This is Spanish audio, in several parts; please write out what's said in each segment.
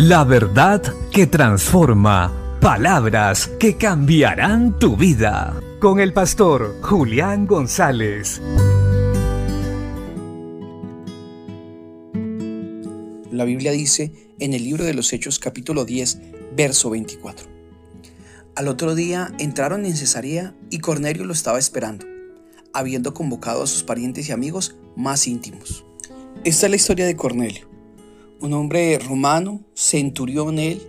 La verdad que transforma. Palabras que cambiarán tu vida. Con el pastor Julián González. La Biblia dice en el libro de los Hechos capítulo 10, verso 24. Al otro día entraron en Cesarea y Cornelio lo estaba esperando, habiendo convocado a sus parientes y amigos más íntimos. Esta es la historia de Cornelio un hombre romano, centurión él,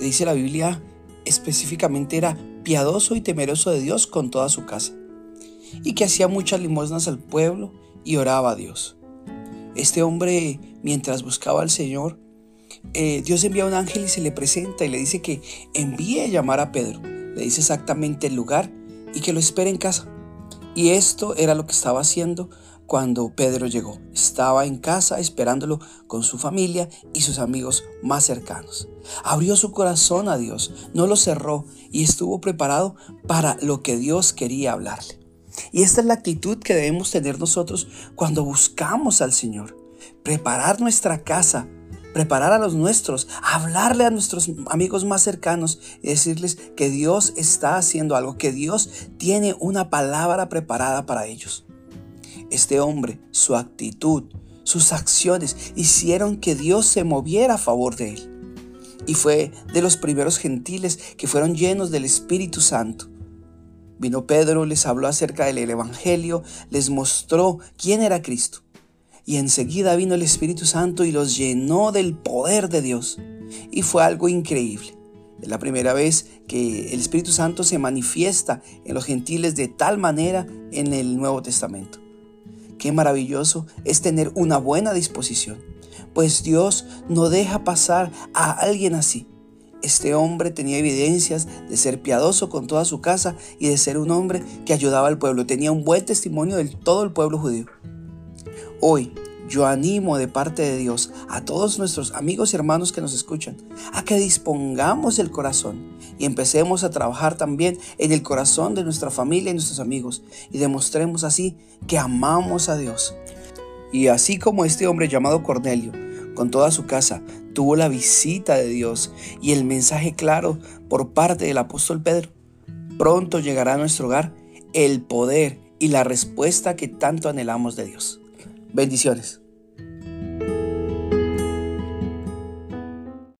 dice la Biblia específicamente era piadoso y temeroso de Dios con toda su casa, y que hacía muchas limosnas al pueblo y oraba a Dios. Este hombre, mientras buscaba al Señor, eh, Dios envía a un ángel y se le presenta y le dice que envíe a llamar a Pedro. Le dice exactamente el lugar y que lo espere en casa. Y esto era lo que estaba haciendo cuando Pedro llegó. Estaba en casa esperándolo con su familia y sus amigos más cercanos. Abrió su corazón a Dios, no lo cerró y estuvo preparado para lo que Dios quería hablarle. Y esta es la actitud que debemos tener nosotros cuando buscamos al Señor. Preparar nuestra casa, preparar a los nuestros, hablarle a nuestros amigos más cercanos y decirles que Dios está haciendo algo, que Dios tiene una palabra preparada para ellos. Este hombre, su actitud, sus acciones hicieron que Dios se moviera a favor de él. Y fue de los primeros gentiles que fueron llenos del Espíritu Santo. Vino Pedro, les habló acerca del Evangelio, les mostró quién era Cristo. Y enseguida vino el Espíritu Santo y los llenó del poder de Dios. Y fue algo increíble. Es la primera vez que el Espíritu Santo se manifiesta en los gentiles de tal manera en el Nuevo Testamento. Qué maravilloso es tener una buena disposición, pues Dios no deja pasar a alguien así. Este hombre tenía evidencias de ser piadoso con toda su casa y de ser un hombre que ayudaba al pueblo. Tenía un buen testimonio de todo el pueblo judío. Hoy yo animo de parte de Dios a todos nuestros amigos y hermanos que nos escuchan a que dispongamos el corazón y empecemos a trabajar también en el corazón de nuestra familia y nuestros amigos y demostremos así que amamos a Dios. Y así como este hombre llamado Cornelio, con toda su casa, tuvo la visita de Dios y el mensaje claro por parte del apóstol Pedro, pronto llegará a nuestro hogar el poder y la respuesta que tanto anhelamos de Dios. Bendiciones.